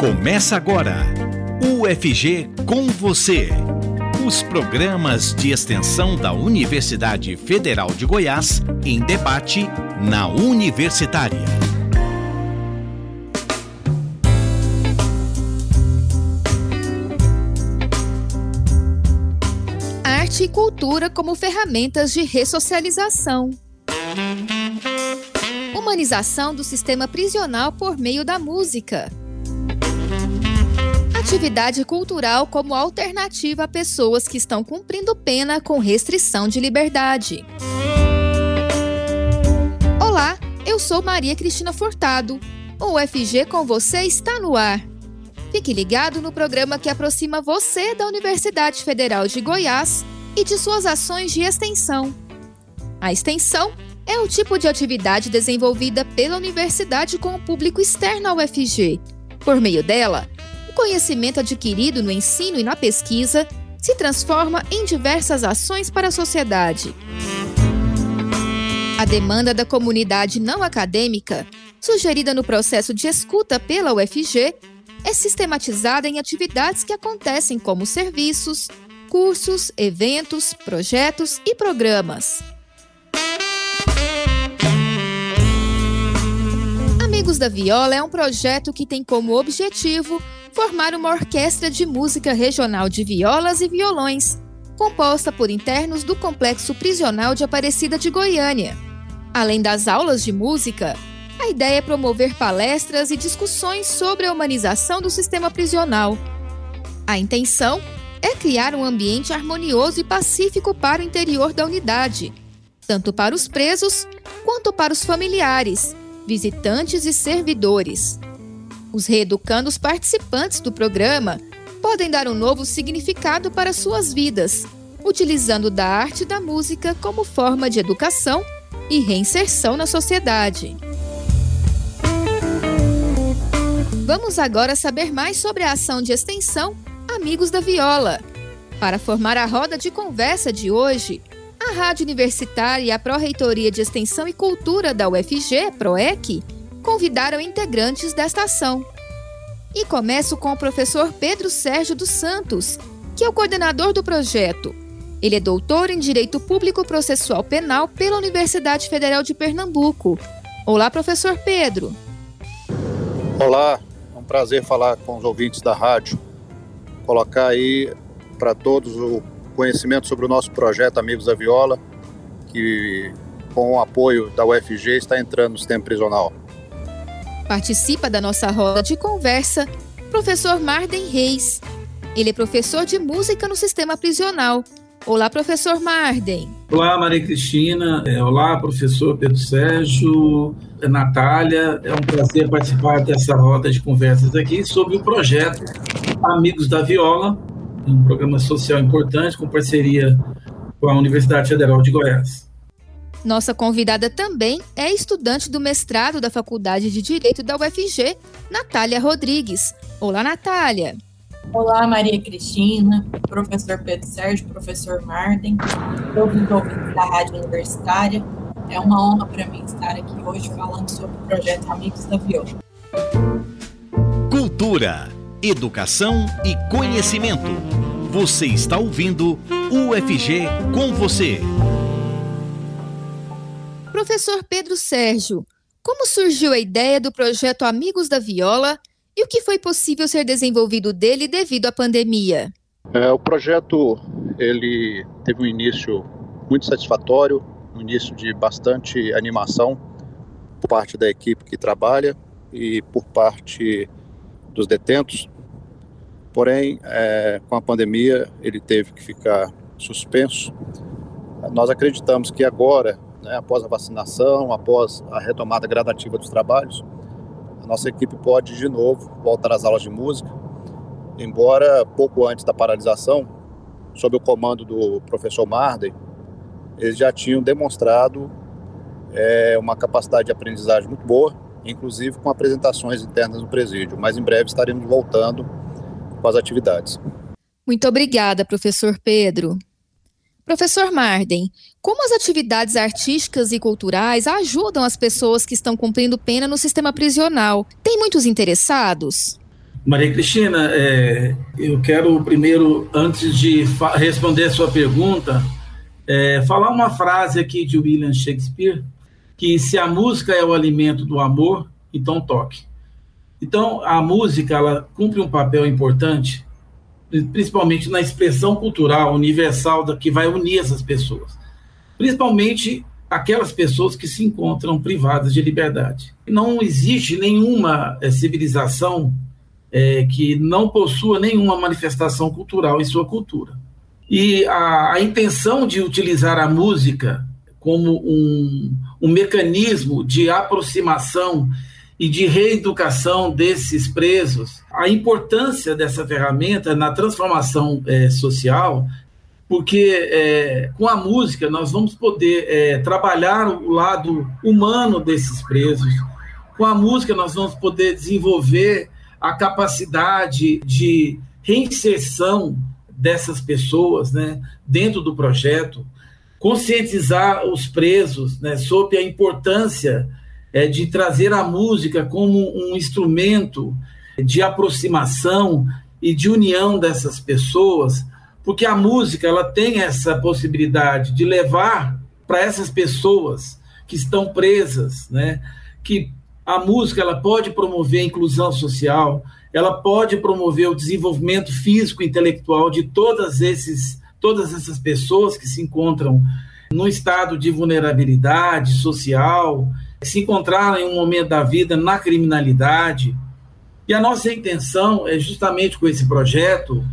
Começa agora. UFG com você. Os programas de extensão da Universidade Federal de Goiás em debate na Universitária. Arte e cultura como ferramentas de ressocialização. Humanização do sistema prisional por meio da música atividade cultural como alternativa a pessoas que estão cumprindo pena com restrição de liberdade. Olá, eu sou Maria Cristina Furtado. O UFG com você está no ar. Fique ligado no programa que aproxima você da Universidade Federal de Goiás e de suas ações de extensão. A extensão é o tipo de atividade desenvolvida pela universidade com o público externo ao UFG. Por meio dela, o conhecimento adquirido no ensino e na pesquisa se transforma em diversas ações para a sociedade. A demanda da comunidade não acadêmica, sugerida no processo de escuta pela UFG, é sistematizada em atividades que acontecem como serviços, cursos, eventos, projetos e programas. Amigos da Viola é um projeto que tem como objetivo formar uma orquestra de música regional de violas e violões, composta por internos do Complexo Prisional de Aparecida de Goiânia. Além das aulas de música, a ideia é promover palestras e discussões sobre a humanização do sistema prisional. A intenção é criar um ambiente harmonioso e pacífico para o interior da unidade, tanto para os presos quanto para os familiares, visitantes e servidores. Os reeducandos participantes do programa podem dar um novo significado para suas vidas, utilizando da arte da música como forma de educação e reinserção na sociedade. Vamos agora saber mais sobre a ação de extensão Amigos da Viola. Para formar a roda de conversa de hoje, a Rádio Universitária e a Pró-Reitoria de Extensão e Cultura da UFG, PROEC, convidaram integrantes desta ação. E começo com o professor Pedro Sérgio dos Santos, que é o coordenador do projeto. Ele é doutor em Direito Público Processual Penal pela Universidade Federal de Pernambuco. Olá, professor Pedro. Olá, é um prazer falar com os ouvintes da rádio. Colocar aí para todos o conhecimento sobre o nosso projeto Amigos da Viola, que com o apoio da UFG está entrando no sistema prisional. Participa da nossa roda de conversa professor Marden Reis. Ele é professor de música no sistema prisional. Olá, professor Marden. Olá, Maria Cristina. É, olá, professor Pedro Sérgio, é, Natália. É um prazer participar dessa roda de conversas aqui sobre o projeto Amigos da Viola, um programa social importante com parceria com a Universidade Federal de Goiás. Nossa convidada também é estudante do mestrado da Faculdade de Direito da UFG, Natália Rodrigues. Olá, Natália. Olá, Maria Cristina, professor Pedro Sérgio, professor Marden, todos os ouvintes da Rádio Universitária. É uma honra para mim estar aqui hoje falando sobre o projeto Amigos da Viola. Cultura, educação e conhecimento. Você está ouvindo UFG com você. Professor Pedro Sérgio, como surgiu a ideia do projeto Amigos da Viola e o que foi possível ser desenvolvido dele devido à pandemia? É, o projeto ele teve um início muito satisfatório, um início de bastante animação por parte da equipe que trabalha e por parte dos detentos. Porém, é, com a pandemia, ele teve que ficar suspenso. Nós acreditamos que agora, né, após a vacinação, após a retomada gradativa dos trabalhos, a nossa equipe pode de novo voltar às aulas de música, embora pouco antes da paralisação, sob o comando do professor Marden, eles já tinham demonstrado é, uma capacidade de aprendizagem muito boa, inclusive com apresentações internas no presídio. Mas em breve estaremos voltando com as atividades. Muito obrigada, professor Pedro. Professor Marden, como as atividades artísticas e culturais ajudam as pessoas que estão cumprindo pena no sistema prisional? Tem muitos interessados? Maria Cristina, é, eu quero primeiro, antes de responder a sua pergunta, é, falar uma frase aqui de William Shakespeare, que se a música é o alimento do amor, então toque. Então, a música, ela cumpre um papel importante, principalmente na expressão cultural universal da que vai unir essas pessoas. Principalmente aquelas pessoas que se encontram privadas de liberdade. Não existe nenhuma é, civilização é, que não possua nenhuma manifestação cultural em sua cultura. E a, a intenção de utilizar a música como um, um mecanismo de aproximação e de reeducação desses presos, a importância dessa ferramenta na transformação é, social, porque é, com a música nós vamos poder é, trabalhar o lado humano desses presos, com a música nós vamos poder desenvolver a capacidade de reinserção dessas pessoas né, dentro do projeto, conscientizar os presos né, sobre a importância é, de trazer a música como um instrumento de aproximação e de união dessas pessoas, porque a música ela tem essa possibilidade de levar para essas pessoas que estão presas, né, que a música ela pode promover a inclusão social, ela pode promover o desenvolvimento físico e intelectual de todas esses todas essas pessoas que se encontram no estado de vulnerabilidade social, se encontraram em um momento da vida na criminalidade. E a nossa intenção é justamente com esse projeto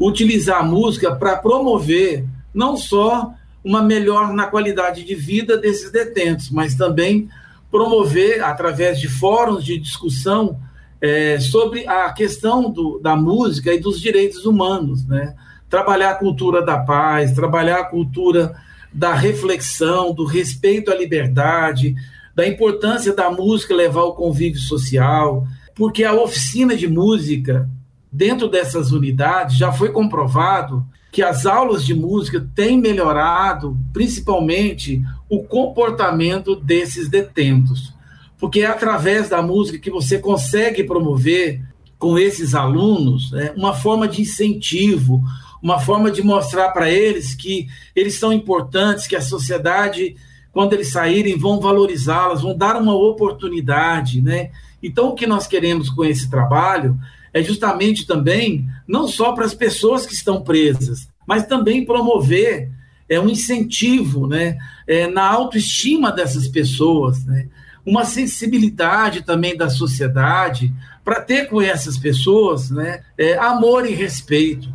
utilizar a música para promover não só uma melhor na qualidade de vida desses detentos, mas também promover através de fóruns de discussão é, sobre a questão do, da música e dos direitos humanos, né? Trabalhar a cultura da paz, trabalhar a cultura da reflexão, do respeito à liberdade, da importância da música levar ao convívio social, porque a oficina de música dentro dessas unidades já foi comprovado que as aulas de música têm melhorado, principalmente, o comportamento desses detentos. Porque é através da música que você consegue promover com esses alunos né, uma forma de incentivo, uma forma de mostrar para eles que eles são importantes, que a sociedade, quando eles saírem, vão valorizá-las, vão dar uma oportunidade, né? Então, o que nós queremos com esse trabalho é justamente também, não só para as pessoas que estão presas, mas também promover é, um incentivo né, é, na autoestima dessas pessoas, né? uma sensibilidade também da sociedade para ter com essas pessoas né, é, amor e respeito.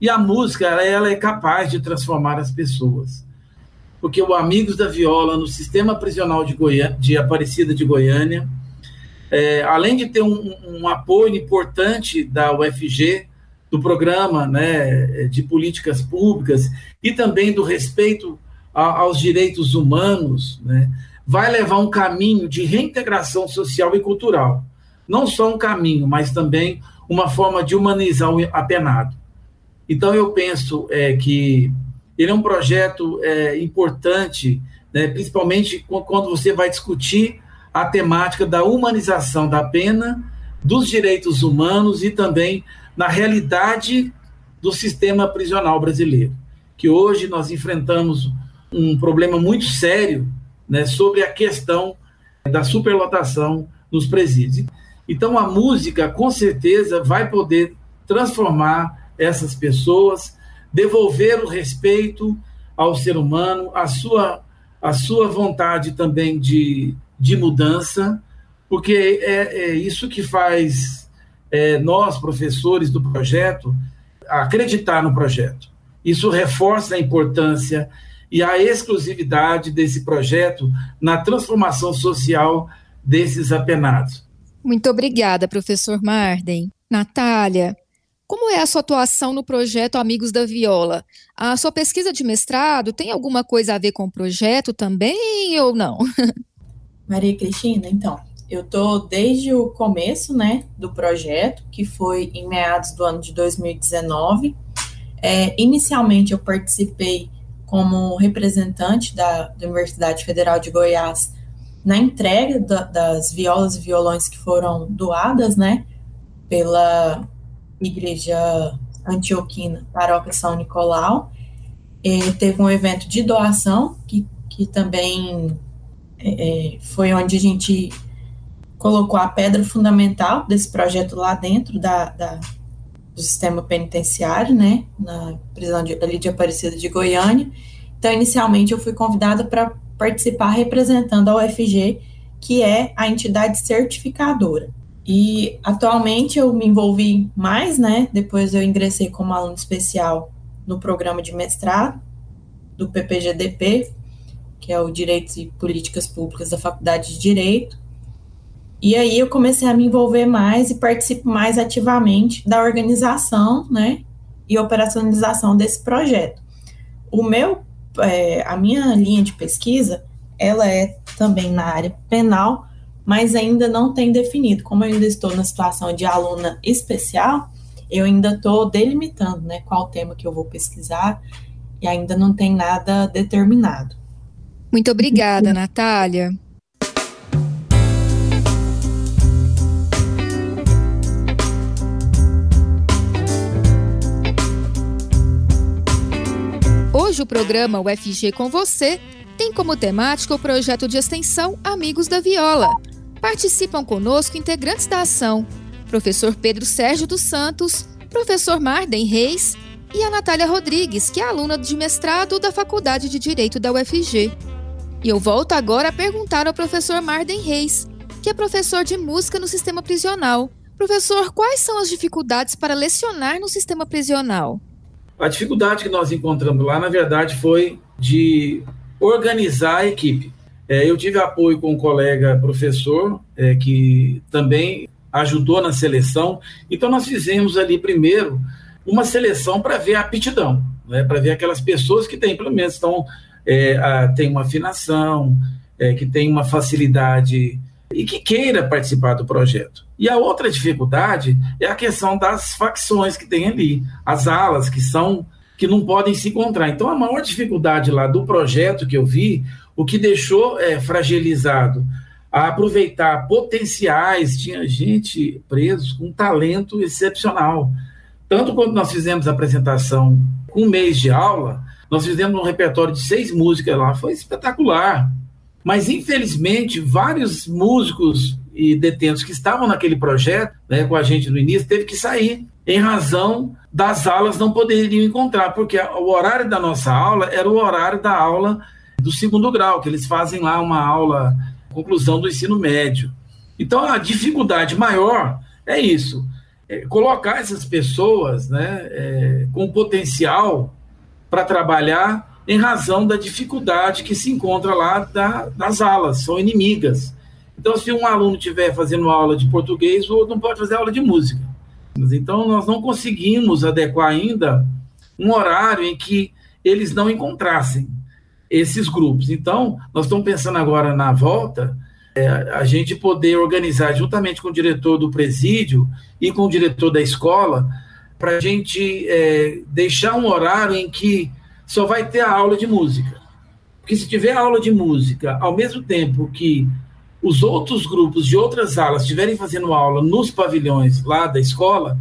E a música, ela é capaz de transformar as pessoas. Porque o Amigos da Viola, no sistema prisional de, Goiânia, de Aparecida de Goiânia, é, além de ter um, um, apoio importante da UFG, do programa né, de políticas públicas e também do respeito a, aos direitos humanos, né, vai levar um caminho de reintegração social e cultural. Não só um caminho, mas também uma forma de humanizar o apenado. Então, eu penso é, que ele é um projeto é, importante, né, principalmente quando você vai discutir a temática da humanização da pena, dos direitos humanos e também na realidade do sistema prisional brasileiro. Que hoje nós enfrentamos um problema muito sério né, sobre a questão da superlotação nos presídios. Então, a música, com certeza, vai poder transformar essas pessoas, devolver o respeito ao ser humano, a sua, a sua vontade também de, de mudança, porque é, é isso que faz é, nós, professores do projeto, acreditar no projeto. Isso reforça a importância e a exclusividade desse projeto na transformação social desses apenados. Muito obrigada, professor Marden. Natália, como é a sua atuação no projeto Amigos da Viola? A sua pesquisa de mestrado tem alguma coisa a ver com o projeto também ou não? Maria Cristina, então, eu tô desde o começo, né, do projeto, que foi em meados do ano de 2019. É, inicialmente eu participei como representante da, da, Universidade Federal de Goiás na entrega da, das violas e violões que foram doadas, né, pela Igreja Antioquina, Paróquia São Nicolau. É, teve um evento de doação, que, que também é, é, foi onde a gente colocou a pedra fundamental desse projeto lá dentro da, da do sistema penitenciário, né, na prisão de, ali de Aparecida de Goiânia. Então, inicialmente, eu fui convidada para participar representando a UFG, que é a entidade certificadora. E atualmente eu me envolvi mais, né? Depois eu ingressei como aluno especial no programa de mestrado do PPGDP, que é o Direitos e Políticas Públicas da Faculdade de Direito. E aí eu comecei a me envolver mais e participo mais ativamente da organização, né? E operacionalização desse projeto. O meu, é, a minha linha de pesquisa, ela é também na área penal, mas ainda não tem definido. Como eu ainda estou na situação de aluna especial, eu ainda estou delimitando né, qual tema que eu vou pesquisar e ainda não tem nada determinado. Muito obrigada, Natália. Hoje o programa UFG com você tem como temática o projeto de extensão Amigos da Viola. Participam conosco integrantes da ação: professor Pedro Sérgio dos Santos, professor Marden Reis e a Natália Rodrigues, que é aluna de mestrado da Faculdade de Direito da UFG. E eu volto agora a perguntar ao professor Marden Reis, que é professor de música no sistema prisional. Professor, quais são as dificuldades para lecionar no sistema prisional? A dificuldade que nós encontramos lá, na verdade, foi de organizar a equipe. É, eu tive apoio com um colega professor, é, que também ajudou na seleção. Então, nós fizemos ali primeiro uma seleção para ver a aptidão, né, para ver aquelas pessoas que têm, pelo menos, estão, é, a, tem uma afinação, é, que tem uma facilidade e que queira participar do projeto. E a outra dificuldade é a questão das facções que tem ali, as alas que são que não podem se encontrar. Então, a maior dificuldade lá do projeto que eu vi, o que deixou é, fragilizado a aproveitar potenciais, tinha gente preso com talento excepcional. Tanto quando nós fizemos a apresentação com um mês de aula, nós fizemos um repertório de seis músicas lá, foi espetacular. Mas, infelizmente, vários músicos e detentos que estavam naquele projeto, né, com a gente no início, teve que sair em razão das aulas não poderiam encontrar, porque o horário da nossa aula era o horário da aula do segundo grau, que eles fazem lá uma aula, conclusão do ensino médio. Então, a dificuldade maior é isso, é colocar essas pessoas né, é, com potencial para trabalhar em razão da dificuldade que se encontra lá da, das alas, são inimigas. Então, se um aluno estiver fazendo aula de português, o outro não pode fazer aula de música. Então, nós não conseguimos adequar ainda um horário em que eles não encontrassem esses grupos. Então, nós estamos pensando agora na volta, é, a gente poder organizar juntamente com o diretor do presídio e com o diretor da escola, para a gente é, deixar um horário em que só vai ter a aula de música. Porque se tiver aula de música ao mesmo tempo que os outros grupos de outras alas estiverem fazendo aula nos pavilhões lá da escola,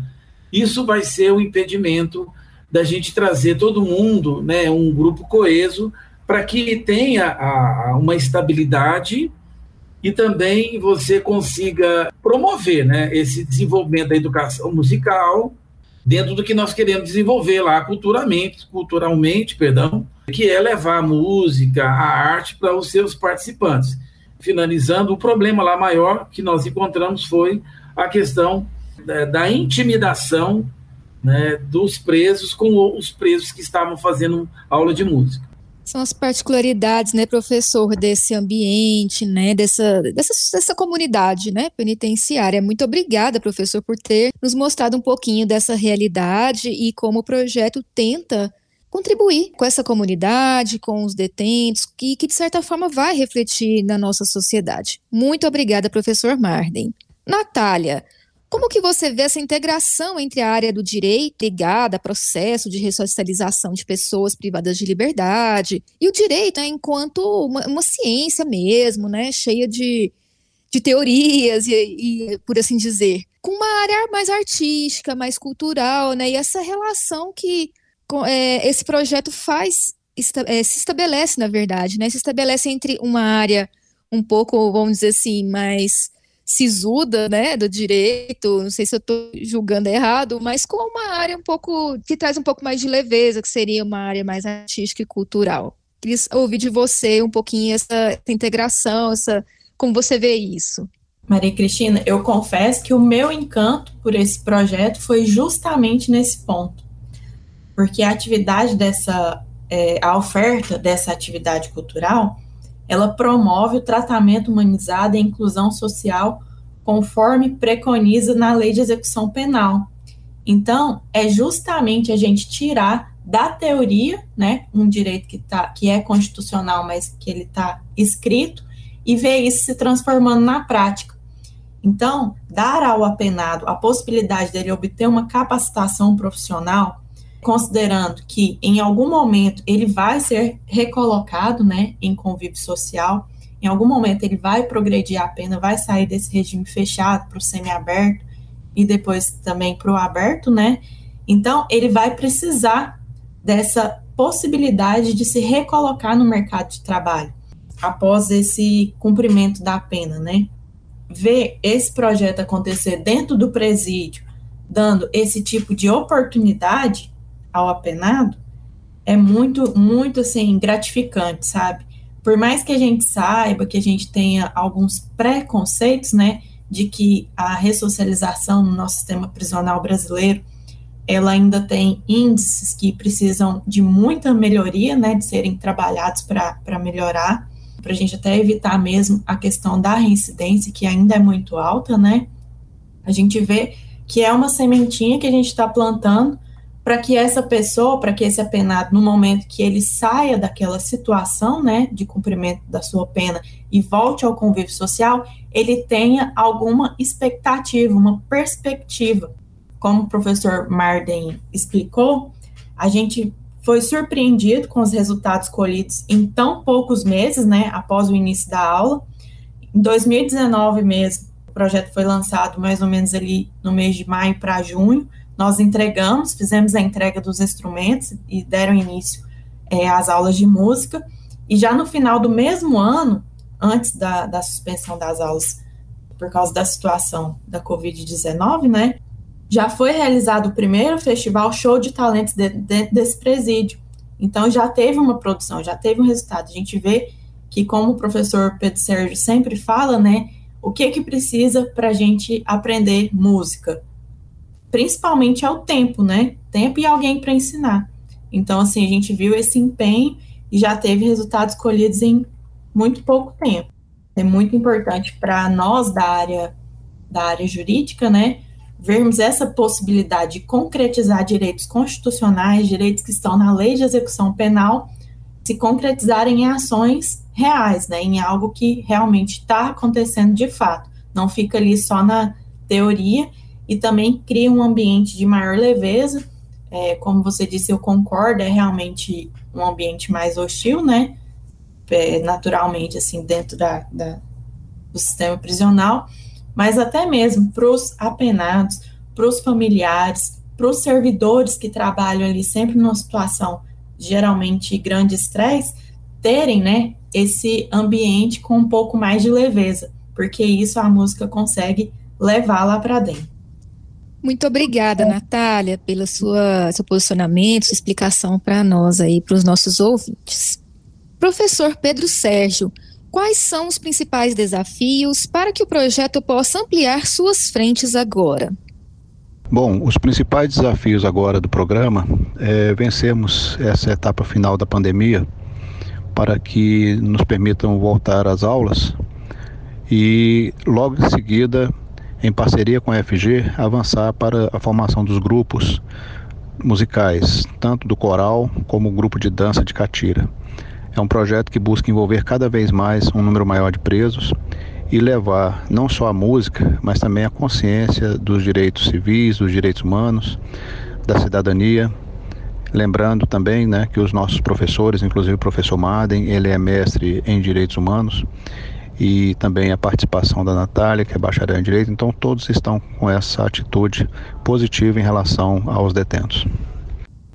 isso vai ser um impedimento da gente trazer todo mundo, né, um grupo coeso, para que tenha a, a uma estabilidade e também você consiga promover né, esse desenvolvimento da educação musical dentro do que nós queremos desenvolver lá culturalmente, culturalmente, perdão, que é levar a música, a arte para os seus participantes finalizando, o problema lá maior que nós encontramos foi a questão da, da intimidação né, dos presos com os presos que estavam fazendo aula de música. São as particularidades, né, professor, desse ambiente, né, dessa, dessa, dessa comunidade, né, penitenciária. Muito obrigada, professor, por ter nos mostrado um pouquinho dessa realidade e como o projeto tenta contribuir com essa comunidade, com os detentos, que, que de certa forma vai refletir na nossa sociedade. Muito obrigada, professor Marden. Natália, como que você vê essa integração entre a área do direito ligada a processo de ressocialização de pessoas privadas de liberdade e o direito né, enquanto uma, uma, ciência mesmo, né, cheia de, de teorias e, e, por assim dizer, com uma área mais artística, mais cultural, né? E essa relação que é, esse projeto faz esta, é, se estabelece, na verdade, né? Se estabelece entre uma área um pouco, vamos dizer assim, mais sisuda, né, do direito, não sei se eu estou julgando errado, mas com uma área um pouco, que traz um pouco mais de leveza, que seria uma área mais artística e cultural. Queria ouvir de você um pouquinho essa, integração, essa, como você vê isso. Maria Cristina, eu confesso que o meu encanto por esse projeto foi justamente nesse ponto, porque a atividade dessa, é, a oferta dessa atividade cultural, ela promove o tratamento humanizado e a inclusão social conforme preconiza na lei de execução penal. Então, é justamente a gente tirar da teoria, né, um direito que, tá, que é constitucional, mas que ele está escrito, e ver isso se transformando na prática. Então, dar ao apenado a possibilidade dele obter uma capacitação profissional considerando que em algum momento ele vai ser recolocado, né, em convívio social, em algum momento ele vai progredir a pena, vai sair desse regime fechado para o semiaberto e depois também para o aberto, né? Então ele vai precisar dessa possibilidade de se recolocar no mercado de trabalho após esse cumprimento da pena, né? Ver esse projeto acontecer dentro do presídio, dando esse tipo de oportunidade, ao apenado é muito, muito assim, gratificante, sabe? Por mais que a gente saiba que a gente tenha alguns preconceitos, né, de que a ressocialização no nosso sistema prisional brasileiro ela ainda tem índices que precisam de muita melhoria, né, de serem trabalhados para melhorar, para a gente até evitar mesmo a questão da reincidência, que ainda é muito alta, né? A gente vê que é uma sementinha que a gente está plantando para que essa pessoa, para que esse apenado, no momento que ele saia daquela situação, né, de cumprimento da sua pena e volte ao convívio social, ele tenha alguma expectativa, uma perspectiva. Como o professor Marden explicou, a gente foi surpreendido com os resultados colhidos em tão poucos meses, né, após o início da aula. Em 2019 mesmo, o projeto foi lançado mais ou menos ali no mês de maio para junho, nós entregamos, fizemos a entrega dos instrumentos e deram início é, às aulas de música. E já no final do mesmo ano, antes da, da suspensão das aulas por causa da situação da Covid-19, né, já foi realizado o primeiro festival show de talentos dentro de, desse presídio. Então já teve uma produção, já teve um resultado. A gente vê que, como o professor Pedro Sérgio sempre fala, né, o que que precisa para a gente aprender música? Principalmente ao tempo, né? Tempo e alguém para ensinar. Então, assim, a gente viu esse empenho e já teve resultados colhidos em muito pouco tempo. É muito importante para nós da área da área jurídica, né, vermos essa possibilidade de concretizar direitos constitucionais, direitos que estão na lei de execução penal, se concretizarem em ações reais, né, em algo que realmente está acontecendo de fato. Não fica ali só na teoria e também cria um ambiente de maior leveza. É, como você disse, eu concordo, é realmente um ambiente mais hostil, né? É, naturalmente, assim, dentro da, da, do sistema prisional, mas até mesmo para os apenados, para os familiares, para os servidores que trabalham ali sempre numa situação geralmente grande estresse, terem, né, esse ambiente com um pouco mais de leveza, porque isso a música consegue levar lá para dentro. Muito obrigada, Natália, pelo seu posicionamento, sua explicação para nós aí, para os nossos ouvintes. Professor Pedro Sérgio, quais são os principais desafios para que o projeto possa ampliar suas frentes agora? Bom, os principais desafios agora do programa é vencermos essa etapa final da pandemia para que nos permitam voltar às aulas e logo em seguida em parceria com a FG, avançar para a formação dos grupos musicais, tanto do coral como o grupo de dança de catira. É um projeto que busca envolver cada vez mais um número maior de presos e levar não só a música, mas também a consciência dos direitos civis, dos direitos humanos, da cidadania. Lembrando também né, que os nossos professores, inclusive o professor Madden, ele é mestre em direitos humanos, e também a participação da Natália, que é bacharel em Direito. Então, todos estão com essa atitude positiva em relação aos detentos.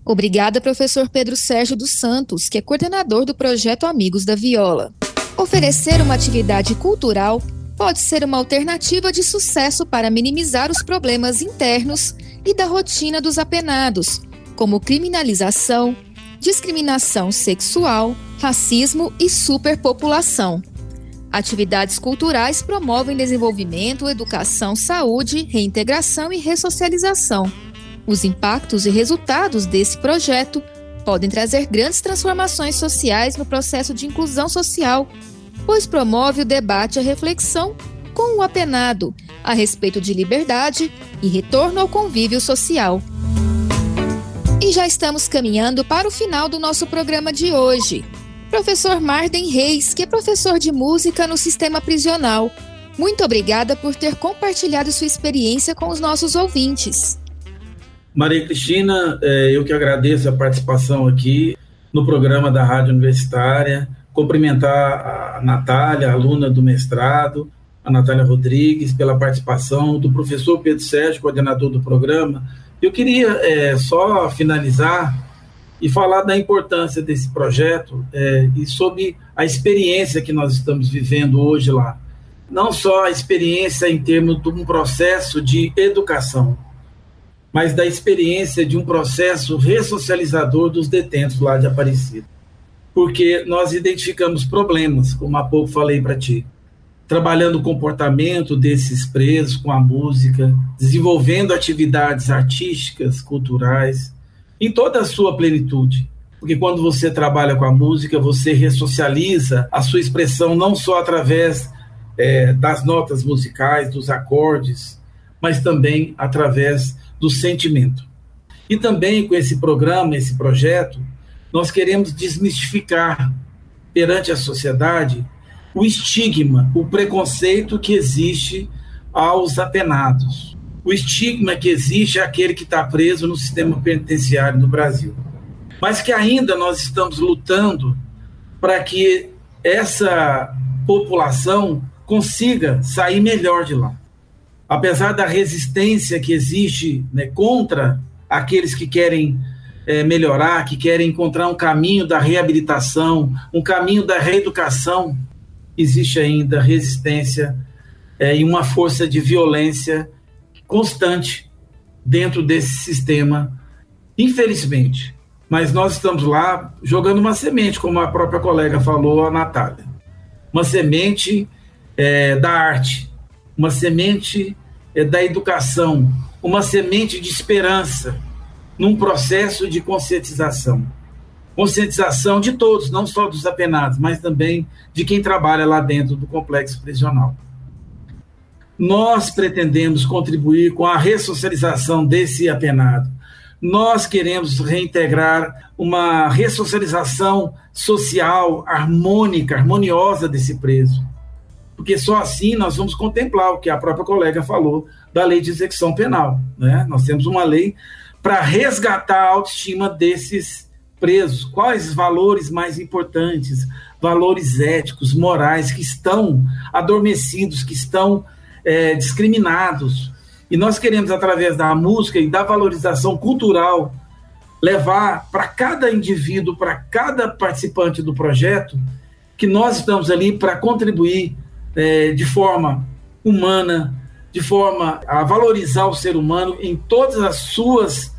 Obrigada, professor Pedro Sérgio dos Santos, que é coordenador do projeto Amigos da Viola. Oferecer uma atividade cultural pode ser uma alternativa de sucesso para minimizar os problemas internos e da rotina dos apenados, como criminalização, discriminação sexual, racismo e superpopulação. Atividades culturais promovem desenvolvimento, educação, saúde, reintegração e ressocialização. Os impactos e resultados desse projeto podem trazer grandes transformações sociais no processo de inclusão social, pois promove o debate e a reflexão com o apenado a respeito de liberdade e retorno ao convívio social. E já estamos caminhando para o final do nosso programa de hoje. Professor Marden Reis, que é professor de música no sistema prisional. Muito obrigada por ter compartilhado sua experiência com os nossos ouvintes. Maria Cristina, é, eu que agradeço a participação aqui no programa da Rádio Universitária. Cumprimentar a Natália, aluna do mestrado, a Natália Rodrigues, pela participação, do professor Pedro Sérgio, coordenador do programa. Eu queria é, só finalizar e falar da importância desse projeto é, e sobre a experiência que nós estamos vivendo hoje lá. Não só a experiência em termos de um processo de educação, mas da experiência de um processo ressocializador dos detentos lá de Aparecida. Porque nós identificamos problemas, como há pouco falei para ti, trabalhando o comportamento desses presos com a música, desenvolvendo atividades artísticas, culturais, em toda a sua plenitude. Porque quando você trabalha com a música, você ressocializa a sua expressão não só através é, das notas musicais, dos acordes, mas também através do sentimento. E também com esse programa, esse projeto, nós queremos desmistificar perante a sociedade o estigma, o preconceito que existe aos apenados o estigma que existe é aquele que está preso no sistema penitenciário no Brasil. Mas que ainda nós estamos lutando para que essa população consiga sair melhor de lá. Apesar da resistência que existe né, contra aqueles que querem é, melhorar, que querem encontrar um caminho da reabilitação, um caminho da reeducação, existe ainda resistência é, e uma força de violência constante dentro desse sistema, infelizmente. Mas nós estamos lá jogando uma semente, como a própria colega falou, a Natália. Uma semente é, da arte, uma semente é, da educação, uma semente de esperança num processo de conscientização. Conscientização de todos, não só dos apenados, mas também de quem trabalha lá dentro do complexo prisional nós pretendemos contribuir com a ressocialização desse apenado. Nós queremos reintegrar uma ressocialização social harmônica, harmoniosa desse preso. Porque só assim nós vamos contemplar o que a própria colega falou da lei de execução penal. Né? Nós temos uma lei para resgatar a autoestima desses presos. Quais valores mais importantes? Valores éticos, morais, que estão adormecidos, que estão é, discriminados. E nós queremos, através da música e da valorização cultural, levar para cada indivíduo, para cada participante do projeto, que nós estamos ali para contribuir é, de forma humana, de forma a valorizar o ser humano em todas as suas,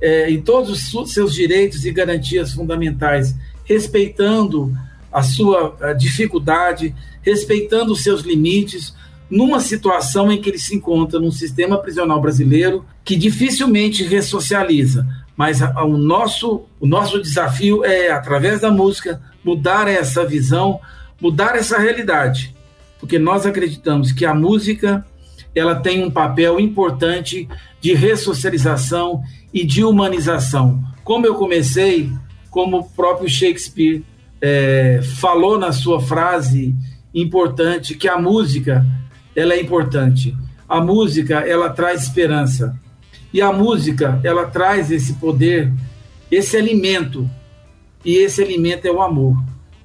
é, em todos os seus direitos e garantias fundamentais, respeitando a sua dificuldade, respeitando os seus limites, numa situação em que ele se encontra num sistema prisional brasileiro que dificilmente ressocializa. Mas a, a, o, nosso, o nosso desafio é, através da música, mudar essa visão, mudar essa realidade. Porque nós acreditamos que a música ela tem um papel importante de ressocialização e de humanização. Como eu comecei, como o próprio Shakespeare é, falou na sua frase importante, que a música ela é importante. A música, ela traz esperança. E a música, ela traz esse poder, esse alimento. E esse alimento é o amor.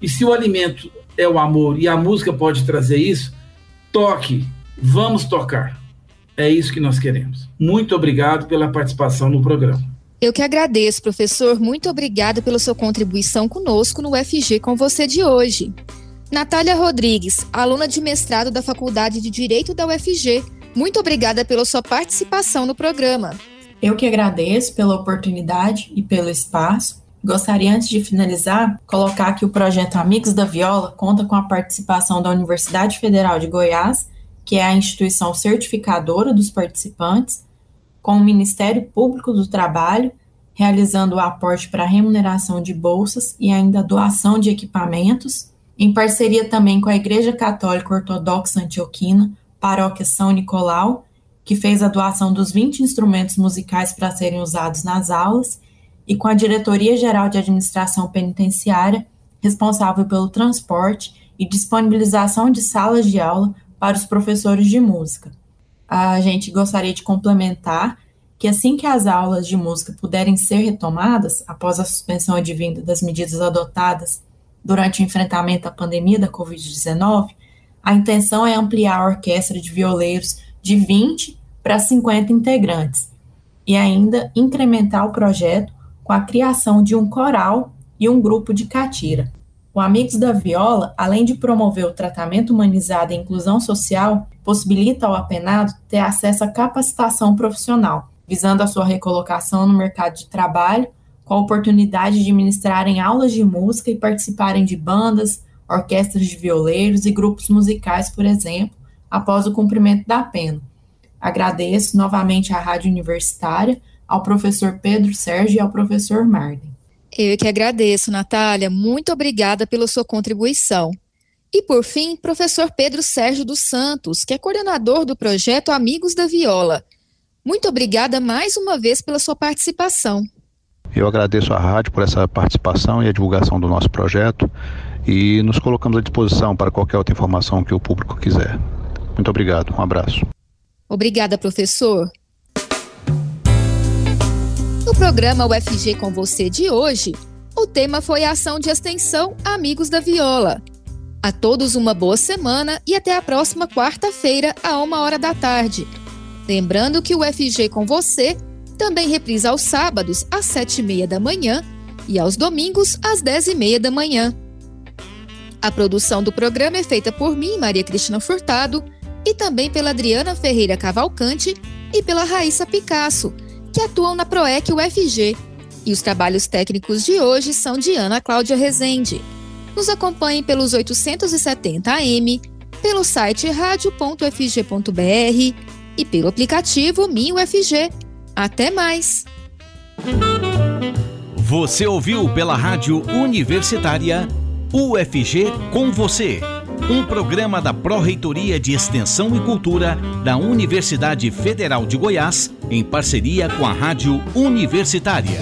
E se o alimento é o amor e a música pode trazer isso, toque, vamos tocar. É isso que nós queremos. Muito obrigado pela participação no programa. Eu que agradeço, professor. Muito obrigada pela sua contribuição conosco no UFG com você de hoje. Natália Rodrigues, aluna de mestrado da Faculdade de Direito da UFG. Muito obrigada pela sua participação no programa. Eu que agradeço pela oportunidade e pelo espaço. Gostaria, antes de finalizar, colocar que o projeto Amigos da Viola conta com a participação da Universidade Federal de Goiás, que é a instituição certificadora dos participantes, com o Ministério Público do Trabalho, realizando o aporte para remuneração de bolsas e ainda a doação de equipamentos, em parceria também com a Igreja Católica Ortodoxa Antioquina, Paróquia São Nicolau, que fez a doação dos 20 instrumentos musicais para serem usados nas aulas, e com a Diretoria Geral de Administração Penitenciária, responsável pelo transporte e disponibilização de salas de aula para os professores de música. A gente gostaria de complementar que assim que as aulas de música puderem ser retomadas, após a suspensão advinda das medidas adotadas durante o enfrentamento à pandemia da Covid-19, a intenção é ampliar a orquestra de violeiros de 20 para 50 integrantes e ainda incrementar o projeto com a criação de um coral e um grupo de catira. O Amigos da Viola, além de promover o tratamento humanizado e inclusão social, possibilita ao apenado ter acesso à capacitação profissional, visando a sua recolocação no mercado de trabalho, com a oportunidade de ministrarem aulas de música e participarem de bandas, orquestras de violeiros e grupos musicais, por exemplo, após o cumprimento da pena. Agradeço novamente à Rádio Universitária ao professor Pedro Sérgio e ao professor Marden. Eu que agradeço, Natália. Muito obrigada pela sua contribuição. E, por fim, professor Pedro Sérgio dos Santos, que é coordenador do projeto Amigos da Viola. Muito obrigada mais uma vez pela sua participação. Eu agradeço à rádio por essa participação e a divulgação do nosso projeto e nos colocamos à disposição para qualquer outra informação que o público quiser. Muito obrigado, um abraço. Obrigada, professor. No programa UFG com você de hoje, o tema foi a ação de extensão Amigos da Viola. A todos uma boa semana e até a próxima quarta-feira, a uma hora da tarde. Lembrando que o UFG com você também reprisa aos sábados, às sete e meia da manhã e aos domingos, às dez e meia da manhã. A produção do programa é feita por mim, Maria Cristina Furtado, e também pela Adriana Ferreira Cavalcante e pela Raíssa Picasso que atuam na PROEC UFG. E os trabalhos técnicos de hoje são de Ana Cláudia Rezende. Nos acompanhem pelos 870 AM, pelo site radio.fg.br e pelo aplicativo MinUFG. Até mais! Você ouviu pela Rádio Universitária UFG com você um programa da Pró-Reitoria de Extensão e Cultura da Universidade Federal de Goiás, em parceria com a Rádio Universitária.